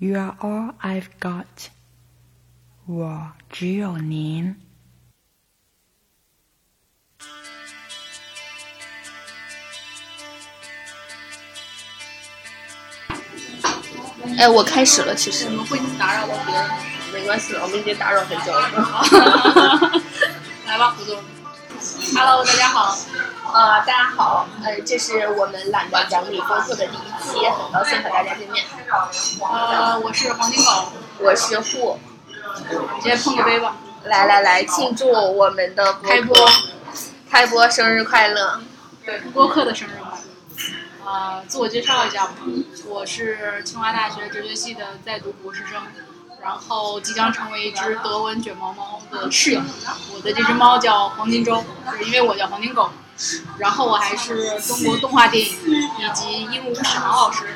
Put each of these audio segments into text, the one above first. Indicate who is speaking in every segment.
Speaker 1: You are all I've got，我只有您。
Speaker 2: 哎，我开始了，其实
Speaker 3: 你们会打扰到别人。
Speaker 2: 没关系了，我们已经打扰很久了。
Speaker 3: 来吧，胡总。Hello，大家好。
Speaker 2: 呃，大家好，呃，这是我们懒得讲理播客的第一期，很高兴和大家见面。
Speaker 3: 呃，我是黄金狗，
Speaker 2: 我是户，
Speaker 3: 直接碰个杯吧。
Speaker 2: 来来来，庆祝我们的
Speaker 3: 开播，
Speaker 2: 开播生日快乐！
Speaker 3: 对，播客的生日快乐。呃，自我介绍一下吧，我是清华大学哲学系的在读博士生，然后即将成为一只德文卷毛猫的室友。我的这只猫叫黄金周，是因为我叫黄金狗。然后我还是中国动画电影以及鹦鹉史航老师，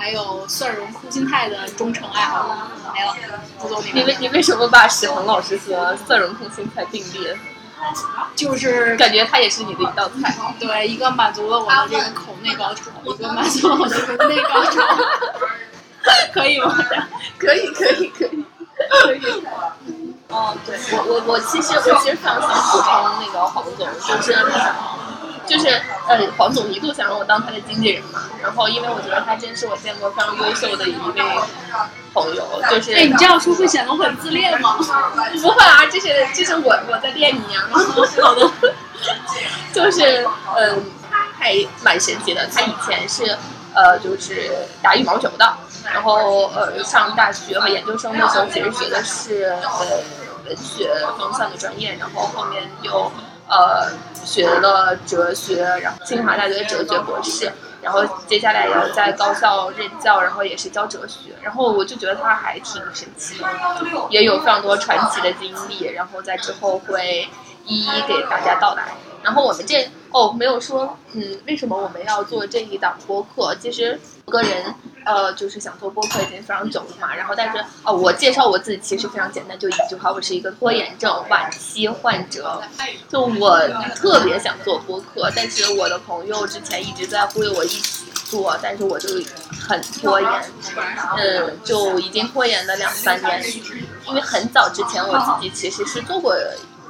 Speaker 3: 还有蒜蓉空心菜的忠诚爱好者。没了，不走你
Speaker 2: 你为你为什么把史航老师和蒜蓉空心菜并列？
Speaker 3: 就是
Speaker 2: 感觉它也是你的一道菜。
Speaker 3: 对，一个满足了我的这个口内高潮，一个满足了我的人内高潮。可以吗？
Speaker 2: 可以，可以，可以，可以。哦，对我我我其实我其实非常想补充那个黄总，就是就是呃黄总一度想让我当他的经纪人嘛，然后因为我觉得他真是我见过非常优秀的一位朋友，就是
Speaker 3: 哎，你这样说会显得我很自恋吗？
Speaker 2: 不会啊，这是这是我我在练你啊，
Speaker 3: 好的，
Speaker 2: 就是嗯还蛮神奇的，他以前是呃就是打羽毛球的，然后呃上大学和研究生的时候其实学的是呃。文学方向的专业，然后后面又呃学了哲学，然后清华大学的哲学博士，然后接下来也要在高校任教，然后也是教哲学，然后我就觉得他还挺神奇的，也有非常多传奇的经历，然后在之后会一一给大家道来。然后我们这哦没有说嗯为什么我们要做这一档播客，其实个人。呃，就是想做播客已经非常久了嘛，然后但是哦，我介绍我自己其实非常简单，就一句话，我是一个拖延症晚期患者。就我特别想做播客，但是我的朋友之前一直在忽悠我一起做，但是我就很拖延，嗯，就已经拖延了两三年。因为很早之前我自己其实是做过。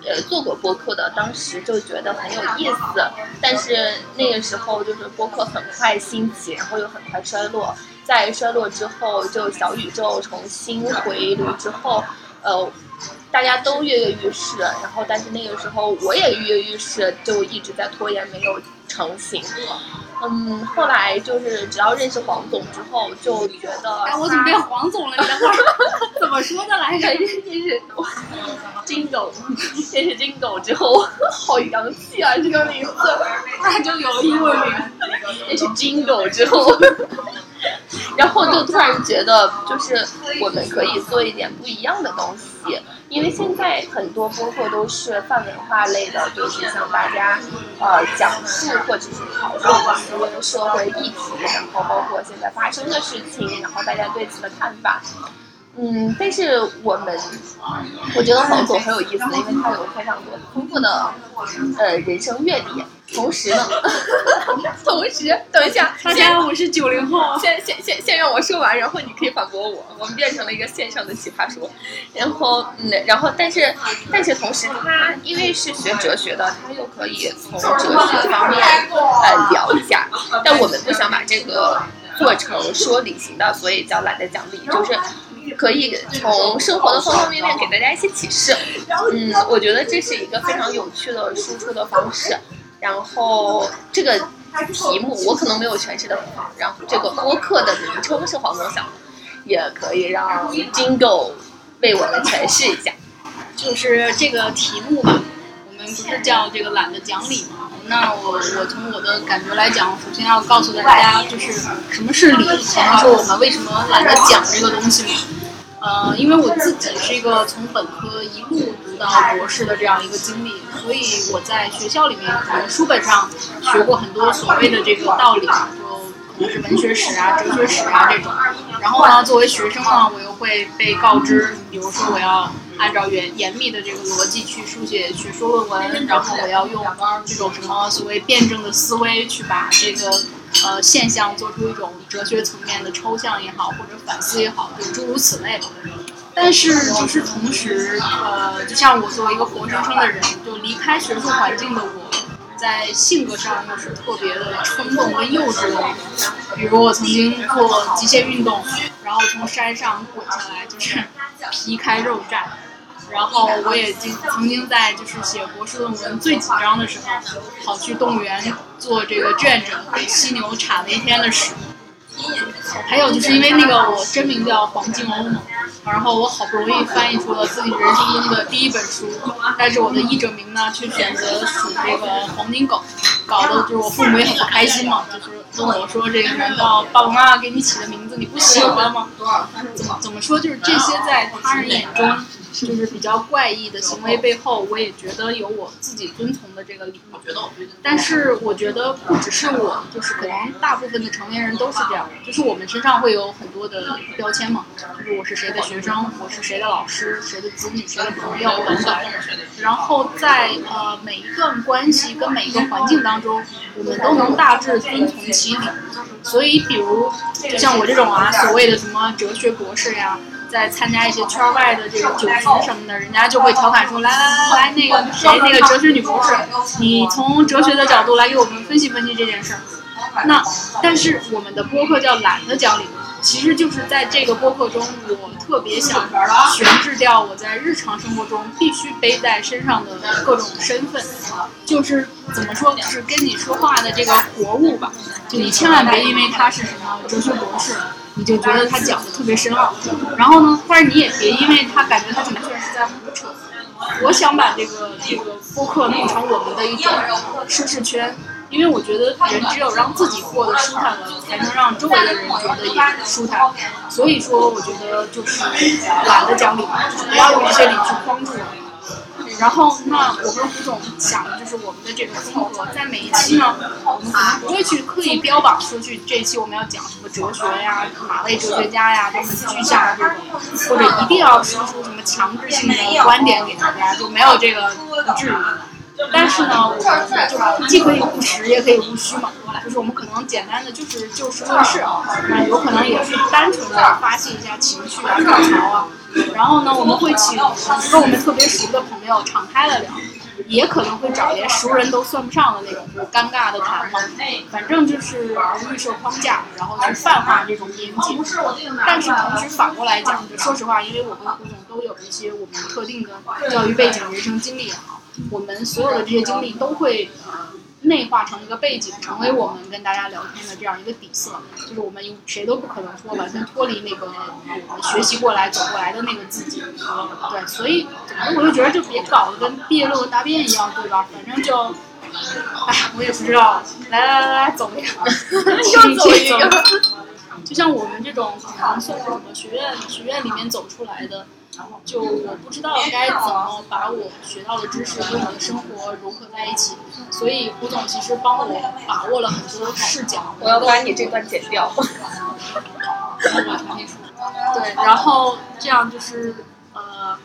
Speaker 2: 呃，做过播客的，当时就觉得很有意思，但是那个时候就是播客很快兴起，然后又很快衰落，在衰落之后，就小宇宙重新回炉之后，呃，大家都跃跃欲试，然后但是那个时候我也跃跃欲试，就一直在拖延，没有成型。嗯，后来就是只要认识黄总之后，就觉得
Speaker 3: 哎，我怎么变黄总了？你等会儿怎么说的来着？
Speaker 2: 认识金狗，认识金狗之后，好洋气啊！这个名字，
Speaker 3: 那就有英文名。
Speaker 2: 认识金狗之后。然后就突然觉得，就是我们可以做一点不一样的东西，因为现在很多播客都是泛文化类的，就是向大家呃讲述或者是讨论一些社会议题，然后包括现在发生的事情，然后大家对此的看法。嗯，但是我们，我觉得黄总很有意思，因为他有非常多丰富的呃人生阅历。同时呢，同时，等一下，
Speaker 3: 大家我是九零后，
Speaker 2: 先先先先让我说完，然后你可以反驳我。我们变成了一个线上的奇葩说，然后嗯，然后但是但是同时，他因为是学哲学的，他又可以从哲学方面呃聊一下。但我们不想把这个做成说理型的，所以叫懒得讲理，就是。可以从生活的方方面面给大家一些启示，嗯，我觉得这是一个非常有趣的输出的方式。然后这个题目我可能没有诠释的很好，然后这个播客的名称是黄总想，也可以让 Jingle 为我们诠释一下。
Speaker 3: 就是这个题目吧，我们不是叫这个懒得讲理吗？那我我从我的感觉来讲，首先要告诉大家，就是什么是理，才能说我们为什么懒得讲这个东西嘛。呃，因为我自己是一个从本科一路读到博士的这样一个经历，所以我在学校里面可能书本上学过很多所谓的这个道理，就可能是文学史啊、哲学史啊这种。然后呢，作为学生呢，我又会被告知，比如说我要。按照严严密的这个逻辑去书写学说论文，然后我要用这种什么所谓辩证的思维去把这个呃现象做出一种哲学层面的抽象也好，或者反思也好，就诸如此类。但是就是同时，呃，就像我作为一个活生生的人，就离开学术环境的我，在性格上又是特别的冲动跟幼稚的。比如我曾经做极限运动，然后从山上滚下来，就是皮开肉绽。然后我也经曾经在就是写博士论文最紧张的时候，跑去动物园做这个志愿者，给犀牛铲了一天的屎。还有就是因为那个我真名叫黄金欧嘛，然后我好不容易翻译出了自己人生中的第一本书，但是我的译者名呢却选择属这个黄金狗，搞得就是我父母也很不开心嘛，就是问我说这个难道爸爸妈妈给你起的名字你不喜欢吗？怎么怎么说就是这些在他人眼中。就是比较怪异的行为背后，我也觉得有我自己遵从的这个理。但是我觉得不只是我，就是可能大部分的成年人都是这样的。就是我们身上会有很多的标签嘛，就是我是谁的学生，我是谁的老师，谁的子女，谁的朋友等等。然后在呃每一段关系跟每一个环境当中，我们都能大致遵从其理。所以，比如就像我这种啊，所谓的什么哲学博士呀。在参加一些圈外的这个酒局什么的，人家就会调侃说：“来来来来，那个谁，那个哲学女博士，你从哲学的角度来给我们分析分析这件事儿。”那但是我们的播客叫懒得讲理，其实就是在这个播客中，我特别想悬置掉我在日常生活中必须背在身上的各种身份，就是怎么说，就是跟你说话的这个活物吧。就你千万别因为他是什么哲学博士。你就觉得他讲的特别深奥，然后呢，但是你也别因为他感觉他完全是在胡扯。我想把这个这个播客弄成我们的一种舒适圈，因为我觉得人只有让自己过得舒坦了，才能让周围的人觉得也舒坦。所以说，我觉得就是懒得讲理，不要用这些理去框住我。然后，那我跟胡总想的就是我们的这个风格，在每一期呢，我们可能不会去刻意标榜说去这一期我们要讲什么哲学呀、哪类哲学家呀，都很具象的这种，或者一定要说出什么强制性的观点给大家，就没有这个不至于。但是呢，我们就既可以务实，也可以务虚嘛。就是我们可能简单的就是就事论事，那有可能也是单纯的发泄一下情绪啊、吐槽啊。然后呢，我们会请跟我们特别熟的朋友敞开了聊，也可能会找连熟人都算不上的那种尴尬的谈嘛。反正就是预设框架，然后去泛化这种边界。但是同时反过来讲，就说实话，因为我跟胡总都有一些我们特定的教育背景、人生经历也好，我们所有的这些经历都会。内化成一个背景，成为我们跟大家聊天的这样一个底色，就是我们谁都不可能说完全脱离那个我们学习过来走过来的那个自己。对，所以我就觉得就别搞得跟毕业论文答辩一样，对吧？反正就，哎，我也不知道。来来来来，走一个，
Speaker 2: 又走一个。
Speaker 3: 就像我们这种可能从什么学院学院里面走出来的。就我不知道该怎么把我学到的知识跟我的生活融合在一起，所以胡总其实帮我把握了很多视角。
Speaker 2: 我要把你这段剪掉。
Speaker 3: 对，然后这样就是呃，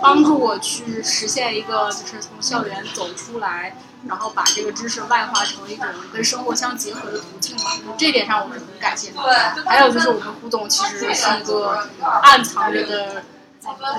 Speaker 3: 帮助我去实现一个就是从校园走出来，然后把这个知识外化成一种跟生活相结合的途径嘛。这点上我是很感谢的。还有就是我们胡总其实是一个暗藏着的。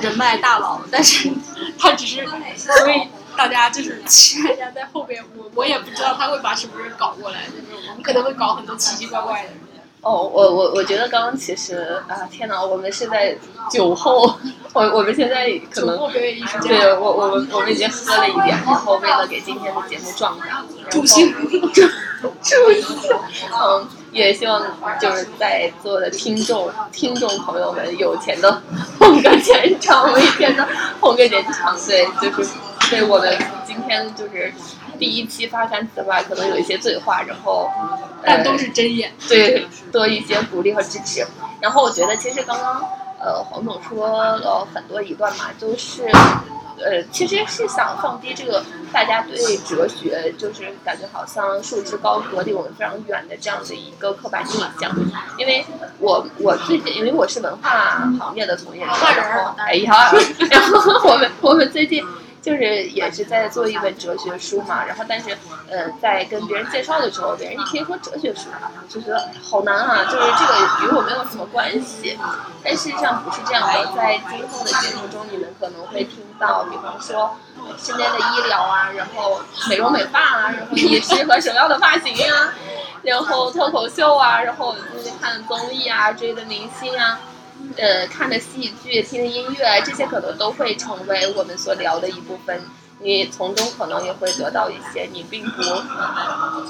Speaker 3: 人脉大佬，但是他只是，所以大家就是期待一下在后边，我我也不知道他会把什么人搞过来，就是我们可能会搞很多奇奇怪怪的人。
Speaker 2: 哦，我我我觉得刚刚其实啊，天哪，我们是在酒后，我我们现在可能对我我们我们已经喝了一点，然后为了给今天的节目壮胆，
Speaker 3: 助兴
Speaker 2: 助 助兴，嗯。也希望就是在座的听众听众朋友们有钱的捧个钱场，没钱的捧个人场。对，就是对我们今天就是第一期发刊词吧，可能有一些醉话，然后
Speaker 3: 但都是真言。
Speaker 2: 对，多一些鼓励和支持。然后我觉得其实刚刚呃黄总说了很多一段嘛，就是。呃，其实是想放低这个大家对哲学，就是感觉好像束之高阁、离我们非常远的这样的一个刻板印象。因为我我最近，因为我是文化行业的从业者，然后哎呀，然后我们我们最近就是也是在做一本哲学书嘛，然后但是呃在跟别人介绍的时候，别人一听说哲学书，就觉得好难啊，就是这个与我没有什么关系。但事实上不是这样的，在今后的节目中，你们可能会听到，比方说身边的医疗啊，然后美容美发啊，然后你适合什么样的发型啊，然后脱口秀啊，然后最近看综艺啊，追的明星啊。呃，看的戏剧、听的音乐，这些可能都会成为我们所聊的一部分。你从中可能也会得到一些你并不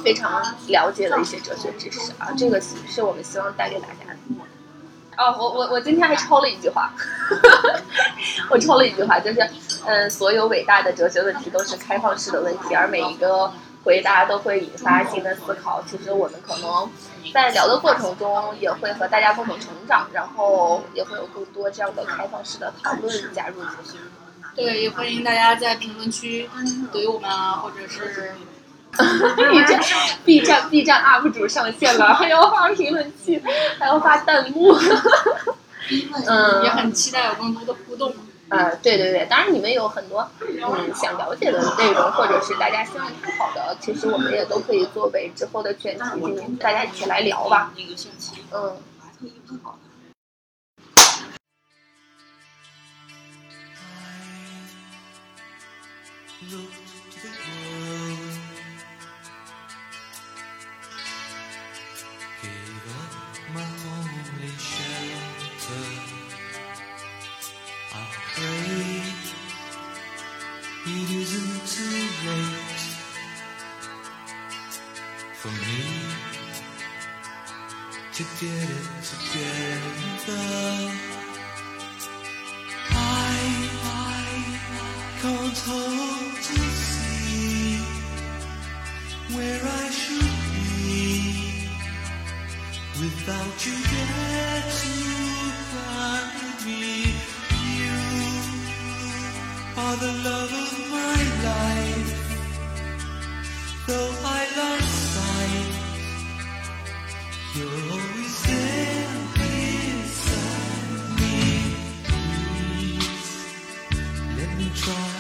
Speaker 2: 非常了解的一些哲学知识啊，这个是我们希望带给大家的。哦，我我我今天还抄了一句话，我抄了一句话，就是嗯，所有伟大的哲学问题都是开放式的问题，而每一个回答都会引发新的思考。其实我们可能。在聊的过程中，也会和大家共同成长，然后也会有更多这样的开放式的讨论加入进去。
Speaker 3: 对，也欢迎大家在评论区怼我们啊，或者是
Speaker 2: B 站 B 站 B 站 UP 主上线了，还要发评论区，还要发弹幕。嗯，
Speaker 3: 也很期待有更多的互动。
Speaker 2: 呃，对对对，当然你们有很多嗯想了解的内容，或者是大家希望探讨的，其实我们也都可以作为之后的选题，大家一起来聊吧。嗯。to shine.